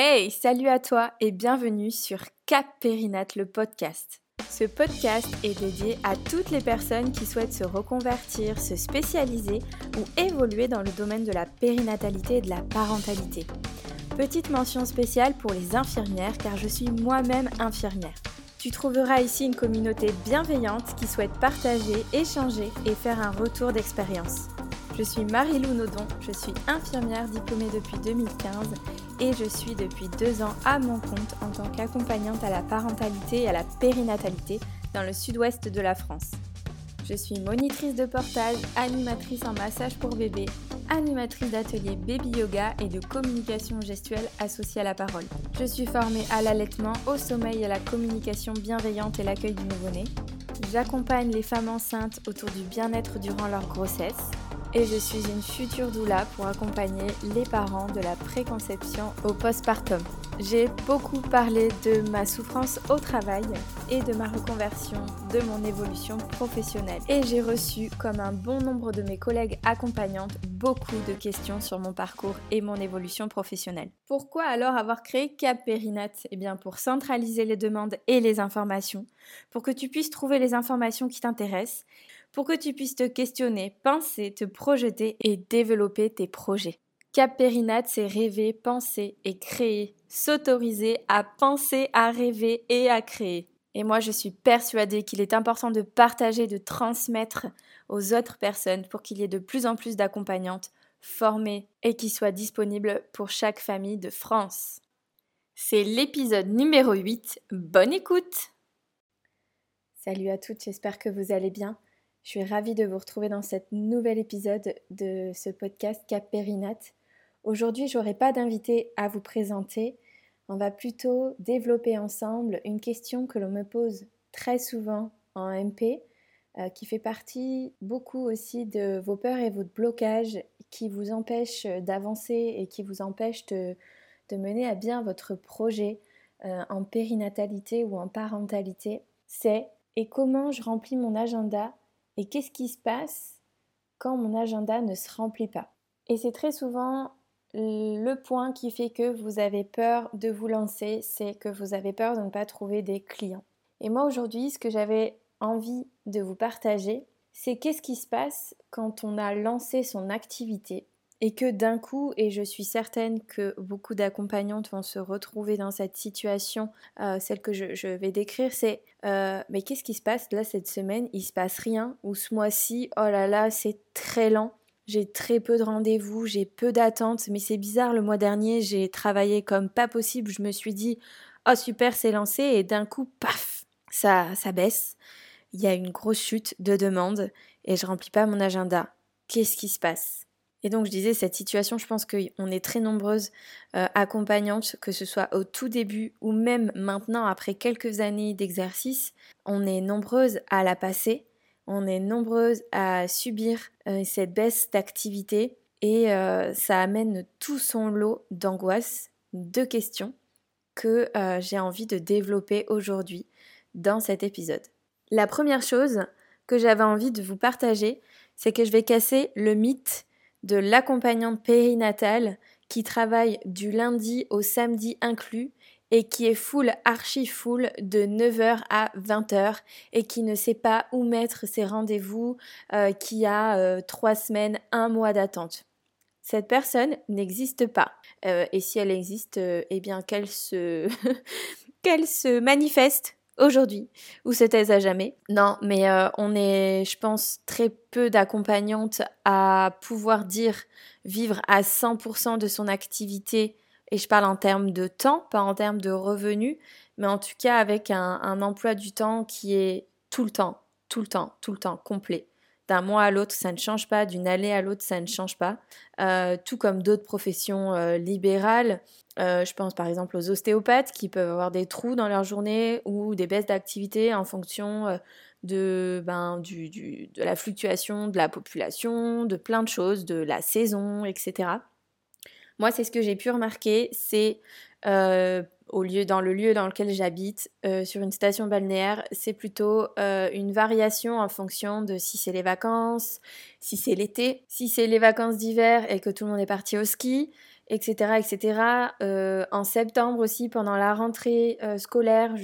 Hey, salut à toi et bienvenue sur Cap Périnat, le podcast. Ce podcast est dédié à toutes les personnes qui souhaitent se reconvertir, se spécialiser ou évoluer dans le domaine de la périnatalité et de la parentalité. Petite mention spéciale pour les infirmières car je suis moi-même infirmière. Tu trouveras ici une communauté bienveillante qui souhaite partager, échanger et faire un retour d'expérience. Je suis Marie-Lou Nodon, je suis infirmière diplômée depuis 2015 et je suis depuis deux ans à mon compte en tant qu'accompagnante à la parentalité et à la périnatalité dans le sud-ouest de la France. Je suis monitrice de portage, animatrice en massage pour bébé, animatrice d'atelier baby yoga et de communication gestuelle associée à la parole. Je suis formée à l'allaitement, au sommeil, à la communication bienveillante et l'accueil du nouveau-né. J'accompagne les femmes enceintes autour du bien-être durant leur grossesse et je suis une future doula pour accompagner les parents de la préconception au postpartum. J'ai beaucoup parlé de ma souffrance au travail et de ma reconversion, de mon évolution professionnelle. Et j'ai reçu, comme un bon nombre de mes collègues accompagnantes, beaucoup de questions sur mon parcours et mon évolution professionnelle. Pourquoi alors avoir créé Cap Périnat Eh bien pour centraliser les demandes et les informations, pour que tu puisses trouver les informations qui t'intéressent pour que tu puisses te questionner, penser, te projeter et développer tes projets. Cap Périnat, c'est rêver, penser et créer, s'autoriser à penser, à rêver et à créer. Et moi, je suis persuadée qu'il est important de partager, de transmettre aux autres personnes pour qu'il y ait de plus en plus d'accompagnantes formées et qui soient disponibles pour chaque famille de France. C'est l'épisode numéro 8. Bonne écoute Salut à toutes, j'espère que vous allez bien. Je suis ravie de vous retrouver dans cet nouvel épisode de ce podcast Cap Périnat. Aujourd'hui, je n'aurai pas d'invité à vous présenter. On va plutôt développer ensemble une question que l'on me pose très souvent en MP, euh, qui fait partie beaucoup aussi de vos peurs et votre blocage qui vous empêchent d'avancer et qui vous empêchent de, mener à bien votre projet euh, en périnatalité ou en parentalité. C'est et comment je remplis mon agenda et qu'est-ce qui se passe quand mon agenda ne se remplit pas? Et c'est très souvent le point qui fait que vous avez peur de vous lancer, c'est que vous avez peur de ne pas trouver des clients. Et moi aujourd'hui, ce que j'avais envie de vous partager, c'est qu'est-ce qui se passe quand on a lancé son activité et que d'un coup, et je suis certaine que beaucoup d'accompagnantes vont se retrouver dans cette situation, euh, celle que je, vais décrire, c'est euh, mais qu'est-ce qui se passe là cette semaine? Il se passe rien ou ce mois-ci, oh là là, c'est très lent. J'ai très peu de rendez-vous, j'ai peu d'attentes, mais c'est bizarre, le mois dernier, j'ai travaillé comme pas possible, je me suis dit, oh super, c'est lancé, et d'un coup, paf, ça, ça baisse. Il y a une grosse chute de demandes et je remplis pas mon agenda. Qu'est-ce qui se passe? Et donc je disais, cette situation, je pense qu'on est très nombreuses euh, accompagnantes, que ce soit au tout début ou même maintenant, après quelques années d'exercice, on est nombreuses à la passer, on est nombreuses à subir euh, cette baisse d'activité et euh, ça amène tout son lot d'angoisse, de questions que j'ai envie de développer aujourd'hui dans cet épisode. La première chose que j'avais envie de vous partager, c'est que je vais casser le mythe de l'accompagnante périnatale qui travaille du lundi au samedi inclus et qui est full, archi full de 9h à 20h et qui ne sait pas où mettre ses rendez-vous, euh, qui a euh, trois semaines, un mois d'attente. Cette personne n'existe pas. Euh, et si elle existe, eh bien qu'elle se, qu'elle se manifeste aujourd'hui ou taise à jamais. Non, mais euh, on est, je pense, très peu d'accompagnantes à pouvoir dire vivre à 100% de son activité. Et je parle en termes de temps, pas en termes de revenus, mais en tout cas avec un, emploi du temps qui est tout le temps, tout le temps, tout le temps, complet. D'un mois à l'autre, ça ne change pas, d'une année à l'autre, ça ne change pas. Euh, tout comme d'autres professions euh, libérales, euh, je pense par exemple aux ostéopathes qui peuvent avoir des trous dans leur journée ou des baisses d'activité en fonction ben, du, de la fluctuation de la population, de plein de choses, de la saison, etc. Moi, c'est ce que j'ai pu remarquer, c'est euh, au lieu, dans le lieu dans lequel j'habite, sur une station balnéaire, c'est plutôt une variation en fonction de si c'est les vacances, si c'est l'été, si c'est les vacances d'hiver et que tout le monde est parti au ski, etc. etc. en septembre aussi, pendant la rentrée scolaire,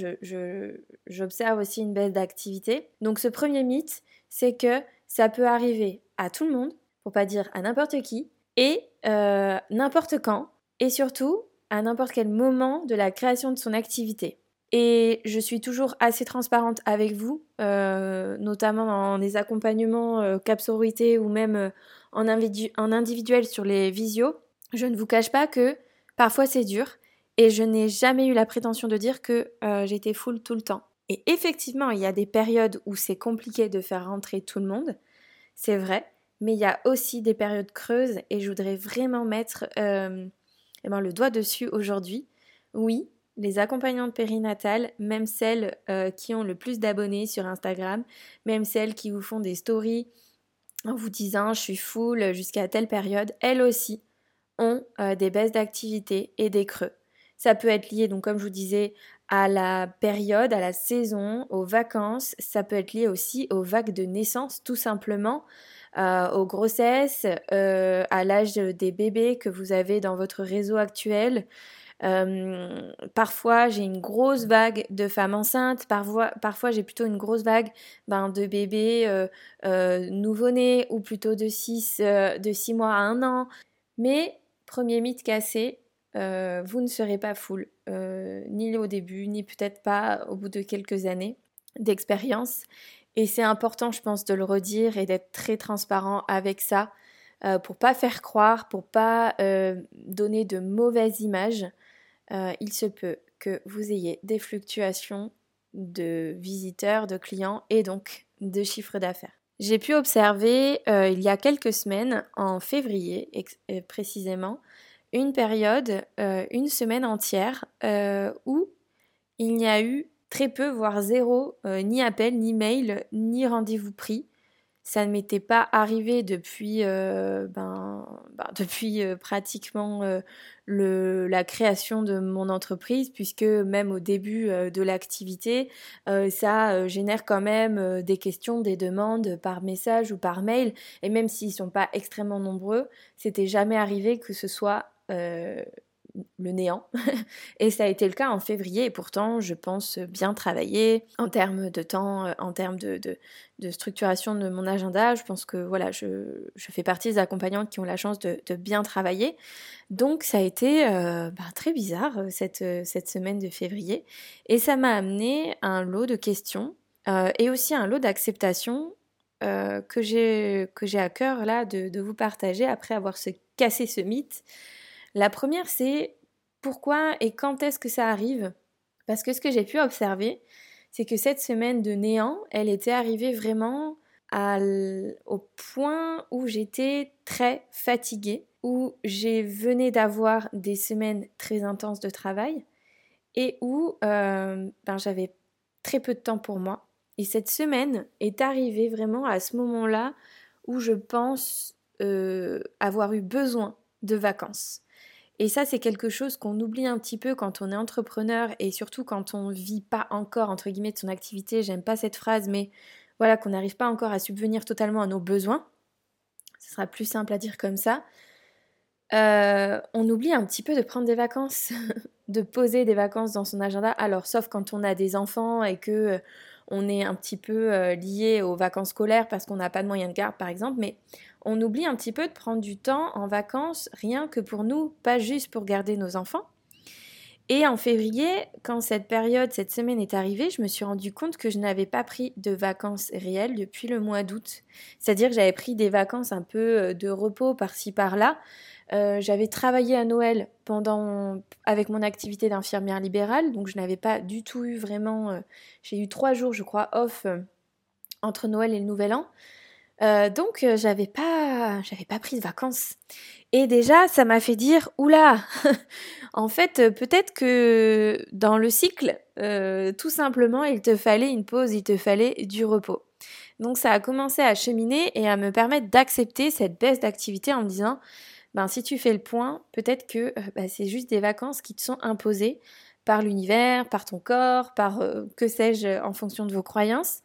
j'observe aussi une baisse d'activité. Donc ce premier mythe, c'est que ça peut arriver à tout le monde, pour pas dire à n'importe qui, et n'importe quand, et surtout à n'importe quel moment de la création de son activité. Et je suis toujours assez transparente avec vous, euh, notamment dans les accompagnements euh, cap ou même euh, en, en, individuel sur les visios. Je ne vous cache pas que parfois c'est dur et je n'ai jamais eu la prétention de dire que j'étais full tout le temps. Et effectivement, il y a des périodes où c'est compliqué de faire rentrer tout le monde, c'est vrai, mais il y a aussi des périodes creuses et je voudrais vraiment mettre eh ben, le doigt dessus aujourd'hui. Oui, les accompagnantes périnatales, même celles euh, qui ont le plus d'abonnés sur Instagram, même celles qui vous font des stories en vous disant je suis full jusqu'à telle période, elles aussi ont euh, des baisses d'activité et des creux. Ça peut être lié, donc comme je vous disais, à la période, à la saison, aux vacances. Ça peut être lié aussi aux vagues de naissance, tout simplement. Euh, aux grossesses, euh, à l'âge des bébés que vous avez dans votre réseau actuel. Euh, parfois, j'ai une grosse vague de femmes enceintes. Parfois, j'ai plutôt une grosse vague ben, de bébés nouveau-nés ou plutôt de 6 de six mois à 1 an. Mais, premier mythe cassé, vous ne serez pas full, ni au début, ni peut-être pas au bout de quelques années d'expérience. Et c'est important, je pense, de le redire et d'être très transparent avec ça euh, pour pas faire croire, pour pas euh, donner de mauvaises images. Euh, il se peut que vous ayez des fluctuations de visiteurs, de clients et donc de chiffre d'affaires. J'ai pu observer il y a quelques semaines, en février précisément, une période, une semaine entière, où il n'y a eu très peu, voire zéro, euh, ni appel, ni mail, ni rendez-vous pris. Ça ne m'était pas arrivé depuis, euh, ben, ben, depuis euh, pratiquement le, la création de mon entreprise, puisque même au début de l'activité, ça génère quand même des questions, des demandes par message ou par mail. Et même s'ils ne sont pas extrêmement nombreux, c'était jamais arrivé que ce soit le néant. et ça a été le cas en février et pourtant je pense bien travailler en termes de temps, euh, en termes de, structuration de mon agenda. Je pense que voilà, je, fais partie des accompagnantes qui ont la chance de, bien travailler. Donc ça a été euh, bah, très bizarre euh, cette, semaine de février et ça m'a amené un lot de questions et aussi un lot d'acceptation que j'ai à cœur là de, de, vous partager après avoir se cassé ce mythe. La première, c'est pourquoi et quand est-ce que ça arrive? Parce que ce que j'ai pu observer, c'est que cette semaine de néant, elle était arrivée vraiment au point où j'étais très fatiguée, où j'ai venais d'avoir des semaines très intenses de travail et où euh, ben, j'avais très peu de temps pour moi. Et cette semaine est arrivée vraiment à ce moment-là où je pense euh, avoir eu besoin de vacances. Et ça, c'est quelque chose qu'on oublie un petit peu quand on est entrepreneur et surtout quand on vit pas encore, entre guillemets, de son activité. J'aime pas cette phrase, mais voilà, qu'on n'arrive pas encore à subvenir totalement à nos besoins. Ce sera plus simple à dire comme ça. Euh, on oublie un petit peu de prendre des vacances, de poser des vacances dans son agenda. Alors, sauf quand on a des enfants et que euh, on est un petit peu euh, lié aux vacances scolaires parce qu'on n'a pas de moyens de garde, par exemple. Mais on oublie un petit peu de prendre du temps en vacances, rien que pour nous, pas juste pour garder nos enfants. Et en février, quand cette période, cette semaine est arrivée, je me suis rendu compte que je n'avais pas pris de vacances réelles depuis le mois d'août. C'est-à-dire que j'avais pris des vacances un peu euh, de repos par-ci par-là. Euh, j'avais travaillé à Noël pendant avec mon activité d'infirmière libérale, donc je n'avais pas du tout eu vraiment. Euh, j'ai eu trois jours, je crois, off entre Noël et le Nouvel An. Euh, donc euh, j'avais pas j'avais pas pris de vacances. Et déjà ça m'a fait dire oula en fait euh, peut-être que dans le cycle tout simplement il te fallait une pause, il te fallait du repos. Donc ça a commencé à cheminer et à me permettre d'accepter cette baisse d'activité en me disant ben si tu fais le point, peut-être que ben, c'est juste des vacances qui te sont imposées par l'univers, par ton corps, par que sais-je en fonction de vos croyances.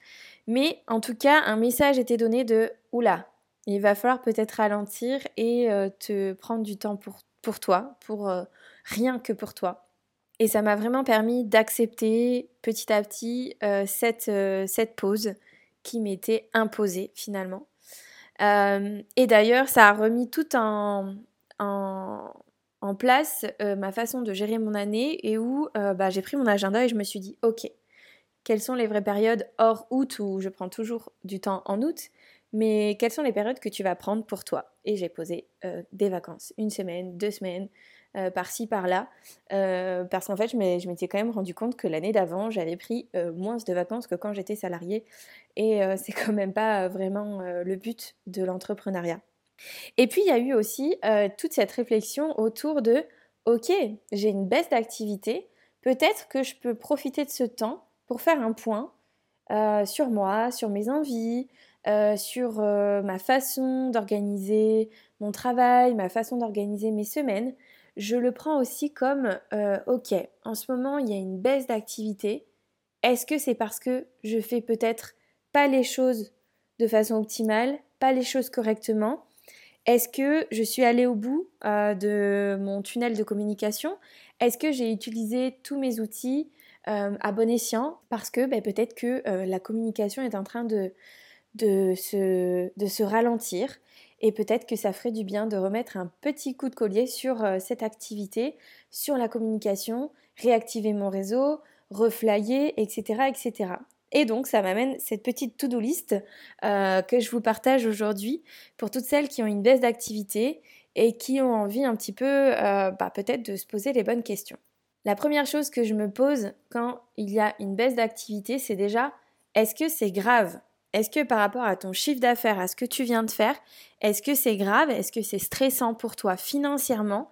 Mais en tout cas, un message était donné de oula, il va falloir peut-être ralentir et euh, te prendre du temps pour, pour toi, pour euh, rien que pour toi. Et ça m'a vraiment permis d'accepter petit à petit euh, cette, euh, cette pause qui m'était imposée finalement. Et d'ailleurs, ça a remis tout en, place ma façon de gérer mon année et où bah, j'ai pris mon agenda et je me suis dit, ok, quelles sont les vraies périodes hors août où je prends toujours du temps en août mais quelles sont les périodes que tu vas prendre pour toi? Et j'ai posé euh, des vacances, une semaine, deux semaines, euh, par-ci, par-là, euh, parce qu'en fait, je m'étais quand même rendu compte que l'année d'avant, j'avais pris moins de vacances que quand j'étais salariée, et c'est quand même pas vraiment le but de l'entrepreneuriat. Et puis, il y a eu aussi toute cette réflexion autour de, ok, j'ai une baisse d'activité, peut-être que je peux profiter de ce temps pour faire un point sur moi, sur mes envies, euh, sur euh, ma façon d'organiser mon travail, ma façon d'organiser mes semaines, je le prends aussi comme euh, ok, en ce moment il y a une baisse d'activité. Est-ce que c'est parce que je fais peut-être pas les choses de façon optimale, pas les choses correctement? Est-ce que je suis allée au bout de mon tunnel de communication? Est-ce que j'ai utilisé tous mes outils à bon escient? Parce que ben, peut-être que la communication est en train de se ralentir et peut-être que ça ferait du bien de remettre un petit coup de collier sur euh, cette activité, sur la communication, réactiver mon réseau, reflyer, etc. etc. Et donc ça m'amène cette petite to-do list euh, que je vous partage aujourd'hui pour toutes celles qui ont une baisse d'activité et qui ont envie un petit peu euh, bah, peut-être de se poser les bonnes questions. La première chose que je me pose quand il y a une baisse d'activité, c'est déjà est-ce que c'est grave? Est-ce que par rapport à ton chiffre d'affaires, à ce que tu viens de faire, est-ce que c'est grave? Est-ce que c'est stressant pour toi financièrement?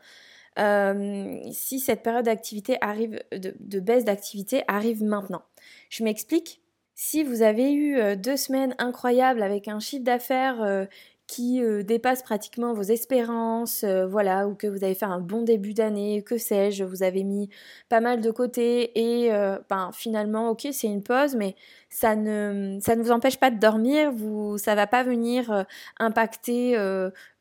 Euh, si cette période d'activité arrive, de, baisse d'activité arrive maintenant. Je m'explique. Si vous avez eu euh, deux semaines incroyables avec un chiffre d'affaires euh, qui euh, dépasse pratiquement vos espérances, euh, voilà, ou que vous avez fait un bon début d'année, que sais-je, vous avez mis pas mal de côté et euh, ben, finalement, ok, c'est une pause, mais ça ne, ça ne vous empêche pas de dormir, vous, ça va pas venir impacter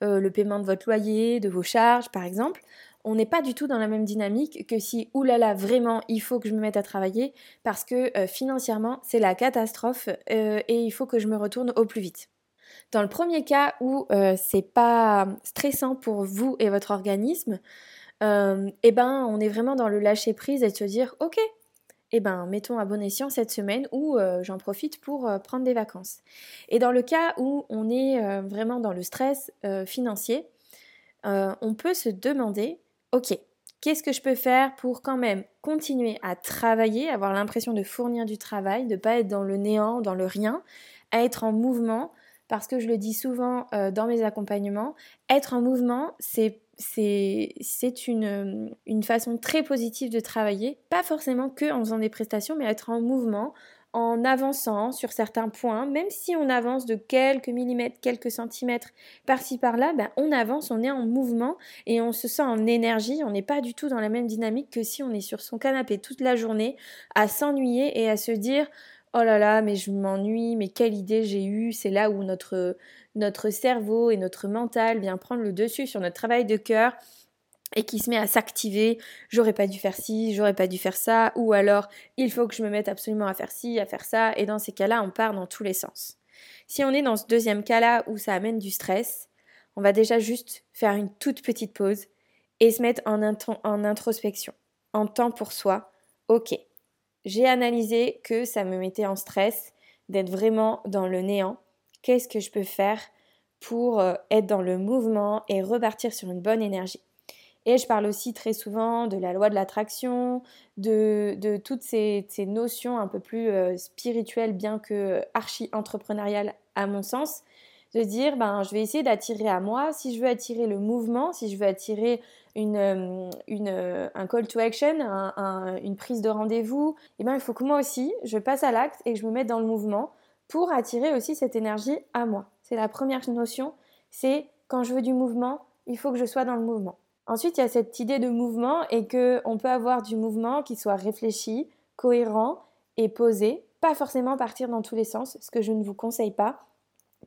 le paiement de votre loyer, de vos charges, par exemple. On n'est pas du tout dans la même dynamique que si, oulala, vraiment, il faut que je me mette à travailler parce que financièrement, c'est la catastrophe et il faut que je me retourne au plus vite. Dans le premier cas où euh, c'est pas stressant pour vous et votre organisme, euh, eh ben on est vraiment dans le lâcher prise et de se dire ok, eh ben mettons à bon escient cette semaine où euh, j'en profite pour prendre des vacances. Et dans le cas où on est vraiment dans le stress financier, on peut se demander ok, qu'est-ce que je peux faire pour quand même continuer à travailler, avoir l'impression de fournir du travail, de ne pas être dans le néant, dans le rien, à être en mouvement, parce que je le dis souvent euh, dans mes accompagnements, être en mouvement, c'est une, une, façon très positive de travailler, pas forcément que en faisant des prestations, mais être en mouvement, en avançant sur certains points, même si on avance de quelques millimètres, quelques centimètres par-ci par-là, ben on avance, on est en mouvement et on se sent en énergie, on n'est pas du tout dans la même dynamique que si on est sur son canapé toute la journée à s'ennuyer et à se dire oh là là, mais je m'ennuie, mais quelle idée j'ai eue. C'est là où notre, notre cerveau et notre mental vient prendre le dessus sur notre travail de cœur et qui se met à s'activer, j'aurais pas dû faire ci, j'aurais pas dû faire ça, ou alors il faut que je me mette absolument à faire ci, à faire ça, et dans ces cas-là, on part dans tous les sens. Si on est dans ce deuxième cas-là où ça amène du stress, on va déjà juste faire une toute petite pause et se mettre en, en introspection, en temps pour soi. Ok, j'ai analysé que ça me mettait en stress d'être vraiment dans le néant. Qu'est-ce que je peux faire pour euh, être dans le mouvement et repartir sur une bonne énergie? Et je parle aussi très souvent de la loi de l'attraction, de, toutes ces, notions un peu plus euh, spirituelles, bien que archi-entrepreneuriales à mon sens, de dire ben, je vais essayer d'attirer à moi, si je veux attirer le mouvement, si je veux attirer une, euh, une, euh, un call to action, une prise de rendez-vous, et eh ben, il faut que moi aussi, je passe à l'acte et que je me mette dans le mouvement pour attirer aussi cette énergie à moi. C'est la première notion, c'est quand je veux du mouvement, il faut que je sois dans le mouvement. Ensuite, il y a cette idée de mouvement et qu'on peut avoir du mouvement qui soit réfléchi, cohérent et posé, pas forcément partir dans tous les sens, ce que je ne vous conseille pas.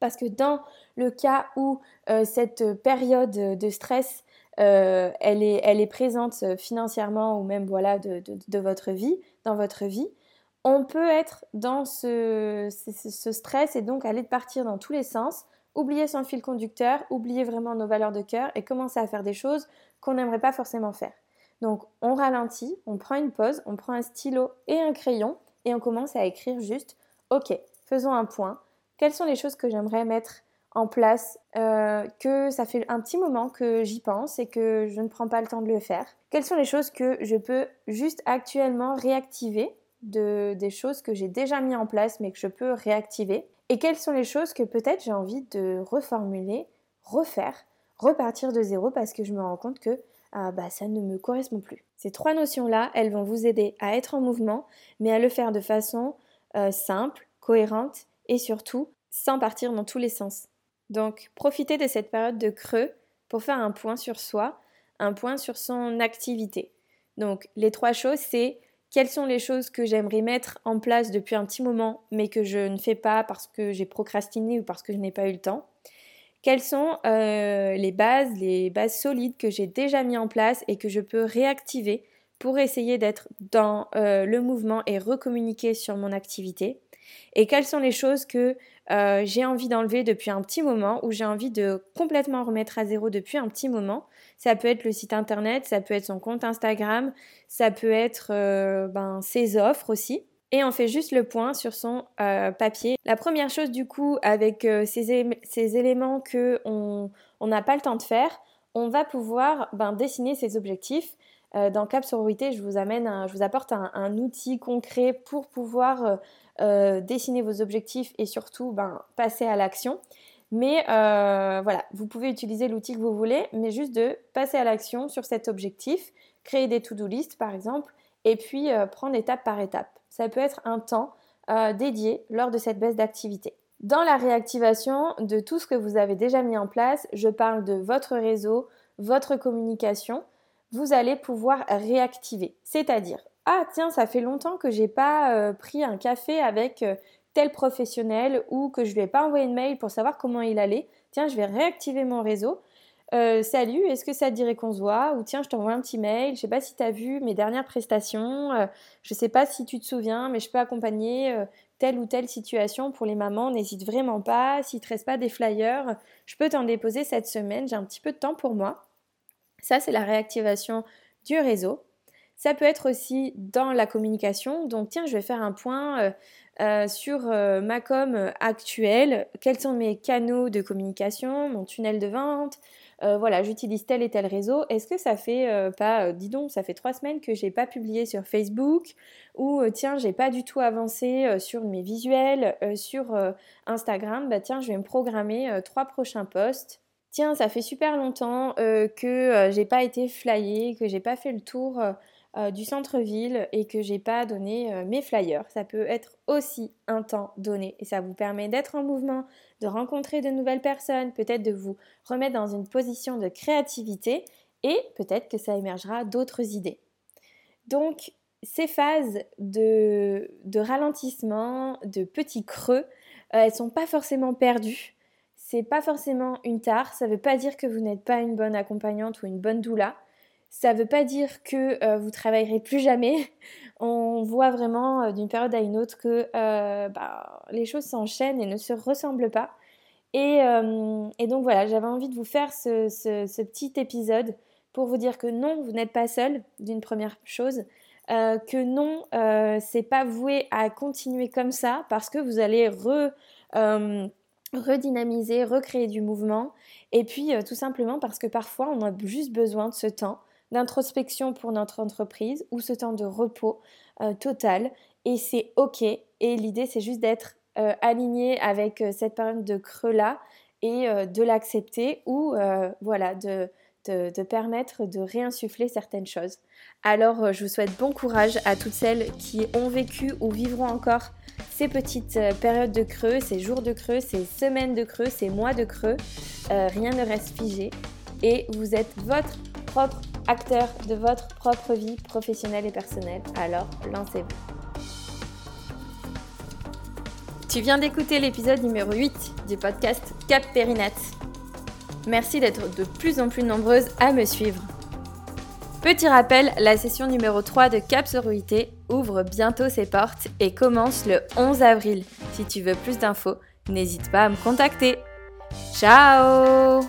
Parce que dans le cas où euh, cette période de stress elle, est, elle est présente financièrement ou même voilà de, de, votre vie, dans votre vie, on peut être dans ce, ce, stress et donc aller partir dans tous les sens, oublier son fil conducteur, oublier vraiment nos valeurs de cœur et commencer à faire des choses qu'on n'aimerait pas forcément faire. Donc on ralentit, on prend une pause, on prend un stylo et un crayon et on commence à écrire juste, ok, faisons un point, quelles sont les choses que j'aimerais mettre en place, euh, que ça fait un petit moment que j'y pense et que je ne prends pas le temps de le faire? Quelles sont les choses que je peux juste actuellement réactiver de, des choses que j'ai déjà mis en place mais que je peux réactiver? Et quelles sont les choses que peut-être j'ai envie de reformuler, refaire, repartir de zéro parce que je me rends compte que ah, bah, ça ne me correspond plus. Ces trois notions-là, elles vont vous aider à être en mouvement, mais à le faire de façon euh, simple, cohérente et surtout sans partir dans tous les sens. Donc profitez de cette période de creux pour faire un point sur soi, un point sur son activité. Donc les trois choses, c'est quelles sont les choses que j'aimerais mettre en place depuis un petit moment mais que je ne fais pas parce que j'ai procrastiné ou parce que je n'ai pas eu le temps. Quelles sont euh, les bases, les bases solides que j'ai déjà mis en place et que je peux réactiver pour essayer d'être dans euh, le mouvement et recommuniquer sur mon activité? Et quelles sont les choses que euh, j'ai envie d'enlever depuis un petit moment ou j'ai envie de complètement remettre à zéro depuis un petit moment? Ça peut être le site internet, ça peut être son compte Instagram, ça peut être ben, ses offres aussi et on fait juste le point sur son euh, papier. La première chose du coup avec euh, ces, éléments que on n'a pas le temps de faire, on va pouvoir ben, dessiner ses objectifs. Euh, dans Cap Sororité, je vous amène, je vous apporte un, outil concret pour pouvoir dessiner vos objectifs et surtout ben, passer à l'action. Mais voilà, vous pouvez utiliser l'outil que vous voulez, mais juste de passer à l'action sur cet objectif, créer des to-do list par exemple, et puis prendre étape par étape ça peut être un temps euh, dédié lors de cette baisse d'activité. Dans la réactivation de tout ce que vous avez déjà mis en place, je parle de votre réseau, votre communication, vous allez pouvoir réactiver. C'est-à-dire, ah tiens, ça fait longtemps que j'ai pas euh, pris un café avec euh, tel professionnel ou que je lui ai pas envoyé une mail pour savoir comment il allait. Tiens, je vais réactiver mon réseau. Euh, salut, est-ce que ça te dirait qu'on se voit? Ou tiens, je t'envoie un petit mail. Je sais pas si tu as vu mes dernières prestations. Je euh, je sais pas si tu te souviens, mais je peux accompagner telle ou telle situation pour les mamans. N'hésite vraiment pas. S'il te reste pas des flyers, je peux t'en déposer cette semaine. J'ai un petit peu de temps pour moi. Ça, c'est la réactivation du réseau. Ça peut être aussi dans la communication. Donc, tiens, je vais faire un point sur ma com actuelle. Quels sont mes canaux de communication, mon tunnel de vente? Euh, voilà, j'utilise tel et tel réseau. Est-ce que ça fait euh, pas, euh, dis donc, ça fait trois semaines que j'ai pas publié sur Facebook ou tiens, j'ai pas du tout avancé sur mes visuels sur Instagram? Bah tiens, je vais me programmer trois prochains posts. Tiens, ça fait super longtemps que j'ai pas été flyée, que j'ai pas fait le tour euh, du centre-ville et que j'ai pas donné euh, mes flyers. Ça peut être aussi un temps donné et ça vous permet d'être en mouvement, de rencontrer de nouvelles personnes, peut-être de vous remettre dans une position de créativité et peut-être que ça émergera d'autres idées. Donc ces phases de, ralentissement, de petits creux, euh, elles sont pas forcément perdues. C'est pas forcément une tare, ça veut pas dire que vous n'êtes pas une bonne accompagnante ou une bonne doula. Ça ne veut pas dire que euh, vous travaillerez plus jamais. On voit vraiment euh, d'une période à une autre que euh, bah, les choses s'enchaînent et ne se ressemblent pas. Et, donc voilà, j'avais envie de vous faire ce, petit épisode pour vous dire que non, vous n'êtes pas seul, d'une première chose. que non, c'est pas voué à continuer comme ça parce que vous allez redynamiser, recréer du mouvement. Et puis tout simplement parce que parfois on a juste besoin de ce temps d'introspection pour notre entreprise ou ce temps de repos euh, total. Et c'est OK. Et l'idée, c'est juste d'être euh, aligné avec euh, cette période de creux-là et de l'accepter ou voilà, de, de, de, permettre de réinsuffler certaines choses. Alors, je vous souhaite bon courage à toutes celles qui ont vécu ou vivront encore ces petites périodes de creux, ces jours de creux, ces semaines de creux, ces mois de creux. rien ne reste figé et vous êtes votre propre acteur de votre propre vie professionnelle et personnelle. Alors, lancez-vous. Tu viens d'écouter l'épisode numéro 8 du podcast Cap Périnat. Merci d'être de plus en plus nombreuses à me suivre. Petit rappel, la session numéro 3 de Cap Sororité ouvre bientôt ses portes et commence le 11 avril. Si tu veux plus d'infos, n'hésite pas à me contacter. Ciao